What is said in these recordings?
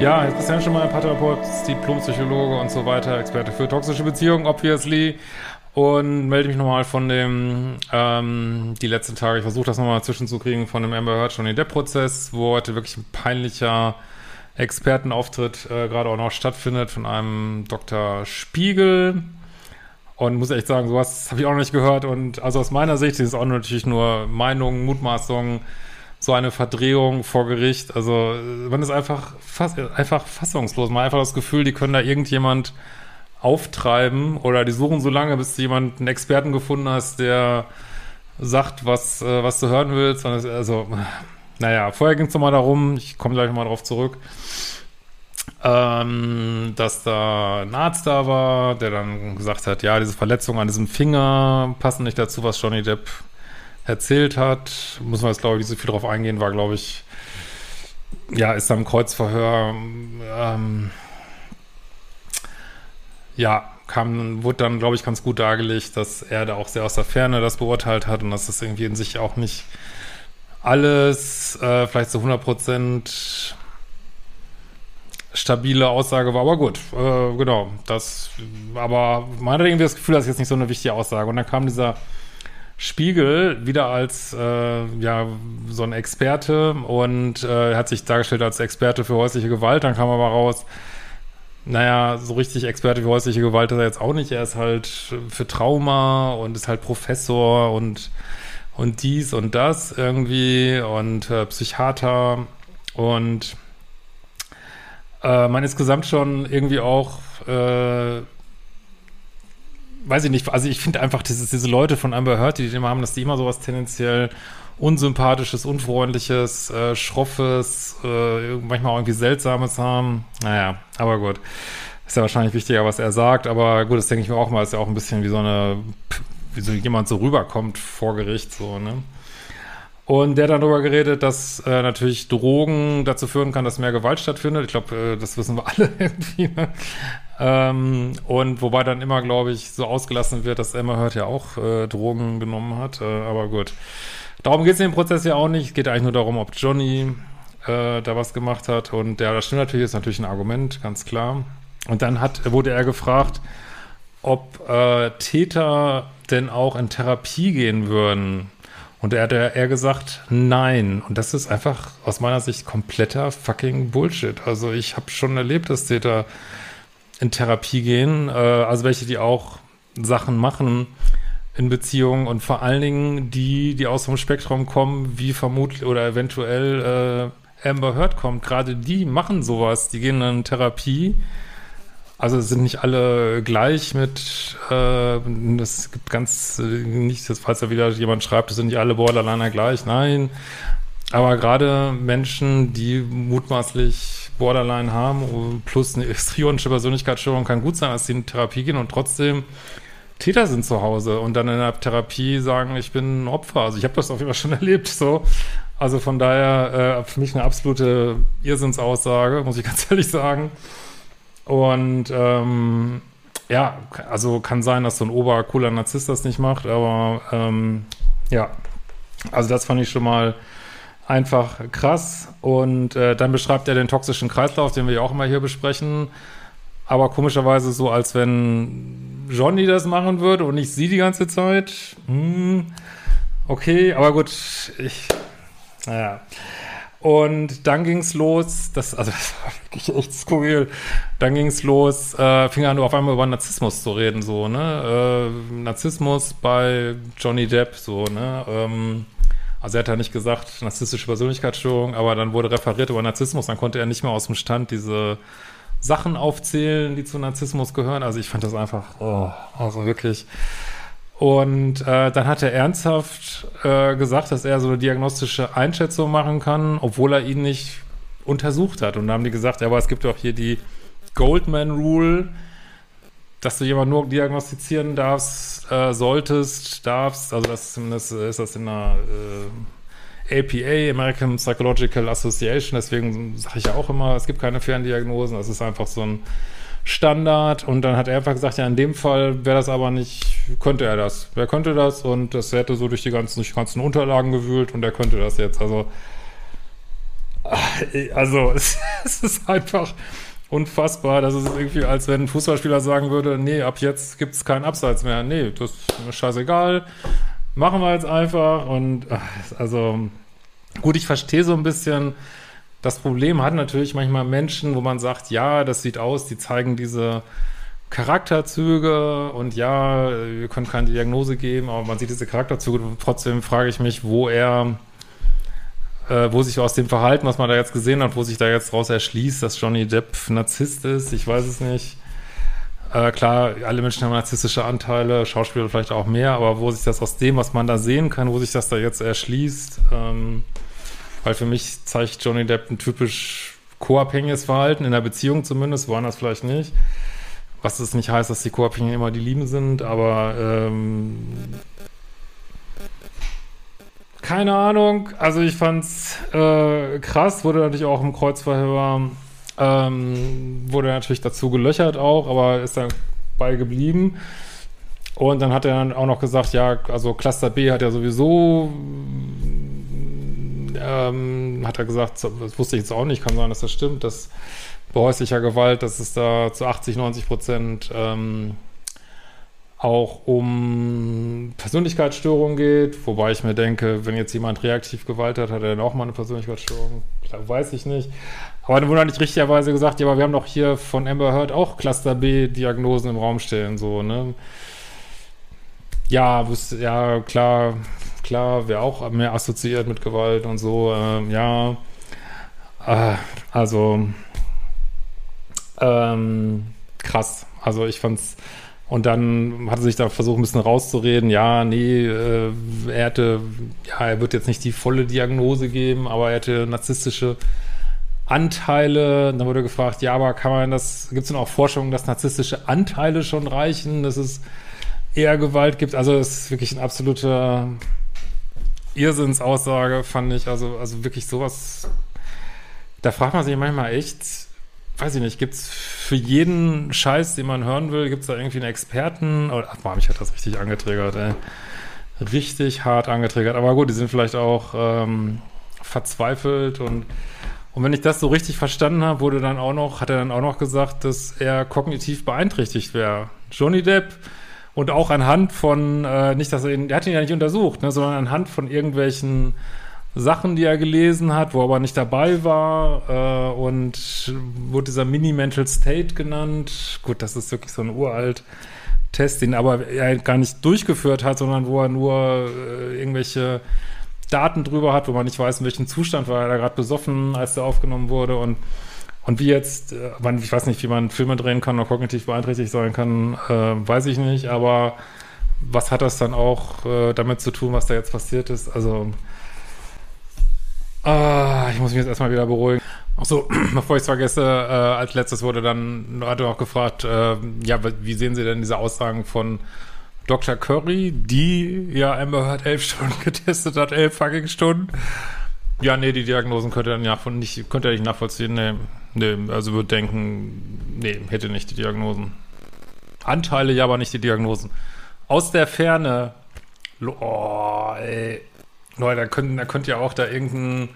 Ja, ist schon mal ein Paartherapeut, Diplompsychologe und so weiter, Experte für toxische Beziehungen, obviously. Und melde mich nochmal von dem, ähm, die letzten Tage, ich versuche das nochmal zwischenzukriegen, von dem Amber Heard Johnny Depp-Prozess, wo heute wirklich ein peinlicher Expertenauftritt äh, gerade auch noch stattfindet von einem Dr. Spiegel. Und muss echt sagen, sowas habe ich auch noch nicht gehört. Und also aus meiner Sicht ist es auch natürlich nur Meinungen, Mutmaßungen, so eine Verdrehung vor Gericht. Also man ist einfach, fass, einfach fassungslos. Man hat einfach das Gefühl, die können da irgendjemand auftreiben oder die suchen so lange, bis du jemand einen Experten gefunden hast, der sagt, was, äh, was du hören willst. Also, naja, vorher ging es nochmal darum, ich komme gleich nochmal drauf zurück, ähm, dass da ein Arzt da war, der dann gesagt hat, ja, diese Verletzungen an diesem Finger passen nicht dazu, was Johnny Depp erzählt hat. Muss man jetzt, glaube ich, nicht so viel drauf eingehen, war, glaube ich, ja, ist am Kreuzverhör, ähm, ja, kam, wurde dann, glaube ich, ganz gut dargelegt, dass er da auch sehr aus der Ferne das beurteilt hat und dass das irgendwie in sich auch nicht alles äh, vielleicht zu 100 Prozent stabile Aussage war, aber gut, äh, genau, das, aber man hatte irgendwie das Gefühl, das ist jetzt nicht so eine wichtige Aussage. Und dann kam dieser Spiegel wieder als, äh, ja, so ein Experte und äh, hat sich dargestellt als Experte für häusliche Gewalt. Dann kam aber raus, naja, so richtig Experte für häusliche Gewalt ist er jetzt auch nicht. Er ist halt für Trauma und ist halt Professor und, und dies und das irgendwie und äh, Psychiater und äh, man insgesamt schon irgendwie auch, äh, weiß ich nicht, also ich finde einfach dieses, diese Leute von Amber Heard, die, die immer haben, dass die immer sowas tendenziell unsympathisches, unfreundliches, äh, schroffes, äh, manchmal auch irgendwie seltsames haben. Naja, aber gut. Ist ja wahrscheinlich wichtiger, was er sagt, aber gut, das denke ich mir auch mal, ist ja auch ein bisschen wie so eine, wie so jemand so rüberkommt vor Gericht, so, ne? Und der hat dann darüber geredet, dass äh, natürlich Drogen dazu führen kann, dass mehr Gewalt stattfindet. Ich glaube, äh, das wissen wir alle irgendwie. Ne? Ähm, und wobei dann immer, glaube ich, so ausgelassen wird, dass Emma Hört ja auch äh, Drogen genommen hat. Äh, aber gut. Darum geht es in dem Prozess ja auch nicht. Es geht eigentlich nur darum, ob Johnny äh, da was gemacht hat. Und ja, das stimmt natürlich, ist natürlich ein Argument, ganz klar. Und dann hat, wurde er gefragt, ob äh, Täter denn auch in Therapie gehen würden. Und er hat eher gesagt, nein. Und das ist einfach aus meiner Sicht kompletter fucking Bullshit. Also ich habe schon erlebt, dass Täter in Therapie gehen, äh, also welche, die auch Sachen machen in Beziehungen und vor allen Dingen die, die aus dem Spektrum kommen, wie vermutlich oder eventuell äh, Amber Heard kommt. Gerade die machen sowas, die gehen in Therapie also sind nicht alle gleich mit, äh, das gibt ganz, äh, nicht, falls da wieder jemand schreibt, es sind nicht alle Borderliner gleich, nein. Aber gerade Menschen, die mutmaßlich Borderline haben, plus eine histrionische Persönlichkeitsstörung, kann gut sein, dass sie in Therapie gehen und trotzdem Täter sind zu Hause und dann in der Therapie sagen, ich bin ein Opfer. Also ich habe das auf jeden Fall schon erlebt, so. Also von daher äh, für mich eine absolute Irrsinnsaussage, muss ich ganz ehrlich sagen. Und ähm, ja, also kann sein, dass so ein obercooler Narzisst das nicht macht, aber ähm, ja, also das fand ich schon mal einfach krass. Und äh, dann beschreibt er den toxischen Kreislauf, den wir ja auch immer hier besprechen. Aber komischerweise so, als wenn Johnny das machen würde und nicht sie die ganze Zeit. Hm, okay, aber gut, ich, naja. Und dann ging's los, das, also das war wirklich echt skurril. Dann ging's los, äh, fing an auf einmal über Narzissmus zu reden, so, ne? Äh, Narzissmus bei Johnny Depp, so, ne? Ähm, also er hat ja nicht gesagt, narzisstische Persönlichkeitsstörung, aber dann wurde referiert über Narzissmus, dann konnte er nicht mehr aus dem Stand diese Sachen aufzählen, die zu Narzissmus gehören. Also ich fand das einfach, oh, also wirklich und äh, dann hat er ernsthaft äh, gesagt, dass er so eine diagnostische Einschätzung machen kann, obwohl er ihn nicht untersucht hat. Und dann haben die gesagt, ja, aber es gibt doch hier die Goldman Rule, dass du jemanden nur diagnostizieren darfst, äh, solltest, darfst. Also das zumindest ist das in der äh, APA, American Psychological Association. Deswegen sage ich ja auch immer, es gibt keine Ferndiagnosen. Das ist einfach so ein Standard und dann hat er einfach gesagt, ja, in dem Fall wäre das aber nicht, könnte er das. Wer könnte das? Und das hätte so durch die ganzen, durch die ganzen Unterlagen gewühlt und er könnte das jetzt. Also, also es, es ist einfach unfassbar. Das ist irgendwie, als wenn ein Fußballspieler sagen würde, nee, ab jetzt gibt es keinen Abseits mehr. Nee, das ist scheißegal. Machen wir jetzt einfach. Und also gut, ich verstehe so ein bisschen. Das Problem hat natürlich manchmal Menschen, wo man sagt, ja, das sieht aus, die zeigen diese Charakterzüge und ja, wir können keine Diagnose geben, aber man sieht diese Charakterzüge. Trotzdem frage ich mich, wo er äh, wo sich aus dem Verhalten, was man da jetzt gesehen hat, wo sich da jetzt raus erschließt, dass Johnny Depp Narzisst ist, ich weiß es nicht. Äh, klar, alle Menschen haben narzisstische Anteile, Schauspieler vielleicht auch mehr, aber wo sich das aus dem, was man da sehen kann, wo sich das da jetzt erschließt, ähm, weil für mich zeigt Johnny Depp ein typisch co-abhängiges Verhalten, in der Beziehung zumindest, woanders vielleicht nicht. Was es nicht heißt, dass die Co-Abhängigen immer die Lieben sind, aber ähm, keine Ahnung. Also ich fand's äh, krass, wurde natürlich auch im Kreuzverhör, ähm, wurde natürlich dazu gelöchert auch, aber ist dann bei geblieben. Und dann hat er dann auch noch gesagt, ja, also Cluster B hat ja sowieso, ähm, hat er gesagt, das wusste ich jetzt auch nicht, kann sein, dass das stimmt, dass bei häuslicher Gewalt, dass es da zu 80, 90 Prozent ähm, auch um Persönlichkeitsstörungen geht, wobei ich mir denke, wenn jetzt jemand reaktiv Gewalt hat, hat er dann auch mal eine Persönlichkeitsstörung. Weiß ich nicht. Aber dann wurde nicht richtigerweise gesagt, ja, aber wir haben doch hier von Amber Heard auch Cluster B-Diagnosen im Raum stehen, so, ne? Ja, ja, klar, klar, wäre auch mehr assoziiert mit Gewalt und so, ähm, ja. Äh, also, ähm, krass. Also ich fand's und dann hat er sich da versucht, ein bisschen rauszureden. Ja, nee, äh, er hätte, ja, er wird jetzt nicht die volle Diagnose geben, aber er hätte narzisstische Anteile. Dann wurde gefragt, ja, aber kann man das, gibt es denn auch Forschungen, dass narzisstische Anteile schon reichen, dass es eher Gewalt gibt? Also, es ist wirklich ein absoluter Irrsinnsaussage, fand ich. Also, also wirklich sowas, da fragt man sich manchmal echt, weiß ich nicht, gibt's für jeden Scheiß, den man hören will, gibt's da irgendwie einen Experten? Oder, ach, boah, mich hat das richtig angetriggert, ey. Richtig hart angetriggert. Aber gut, die sind vielleicht auch ähm, verzweifelt und und wenn ich das so richtig verstanden habe, wurde dann auch noch, hat er dann auch noch gesagt, dass er kognitiv beeinträchtigt wäre. Johnny Depp und auch anhand von, äh, nicht, dass er ihn, er hat ihn ja nicht untersucht, ne, sondern anhand von irgendwelchen Sachen, die er gelesen hat, wo er aber nicht dabei war äh, und wurde dieser Mini-Mental State genannt. Gut, das ist wirklich so ein uralt Test, den aber er gar nicht durchgeführt hat, sondern wo er nur äh, irgendwelche Daten drüber hat, wo man nicht weiß, in welchem Zustand war er da gerade besoffen, als er aufgenommen wurde und und wie jetzt, äh, ich weiß nicht, wie man Filme drehen kann oder kognitiv beeinträchtigt sein kann, äh, weiß ich nicht, aber was hat das dann auch äh, damit zu tun, was da jetzt passiert ist? Also Ah, ich muss mich jetzt erstmal wieder beruhigen. Achso, bevor ich es vergesse, als letztes wurde dann, hat er auch gefragt, ja, wie sehen Sie denn diese Aussagen von Dr. Curry, die ja Amber Heard elf Stunden getestet hat, elf fucking Stunden? Ja, nee, die Diagnosen könnte er nicht, nicht, könnte er nicht nachvollziehen. Nee, nee, also würde denken, nee, hätte nicht die Diagnosen. Anteile, ja, aber nicht die Diagnosen. Aus der Ferne, oh, ey, Leute, da könnt, da könnt ihr auch da irgendeinen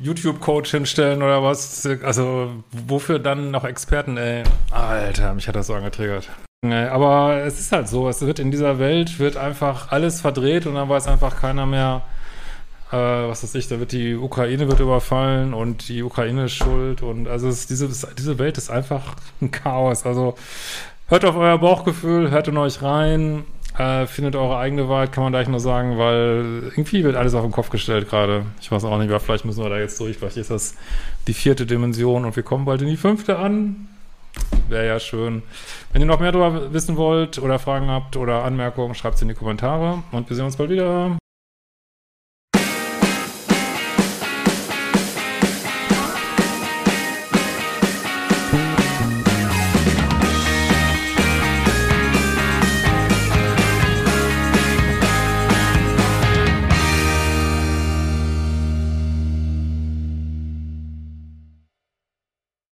YouTube-Coach hinstellen oder was. Also, wofür dann noch Experten, ey? Alter, mich hat das so angetriggert. Aber es ist halt so, es wird in dieser Welt, wird einfach alles verdreht und dann weiß einfach keiner mehr, äh, was weiß ich, da wird die Ukraine wird überfallen und die Ukraine ist schuld und also es, diese, diese Welt ist einfach ein Chaos. Also hört auf euer Bauchgefühl, hört in euch rein, äh, findet eure eigene Wahrheit, kann man gleich nur sagen, weil irgendwie wird alles auf den Kopf gestellt gerade. Ich weiß auch nicht, vielleicht müssen wir da jetzt durch. Vielleicht ist das die vierte Dimension und wir kommen bald in die fünfte an. Wäre ja schön. Wenn ihr noch mehr darüber wissen wollt oder Fragen habt oder Anmerkungen, schreibt es in die Kommentare und wir sehen uns bald wieder.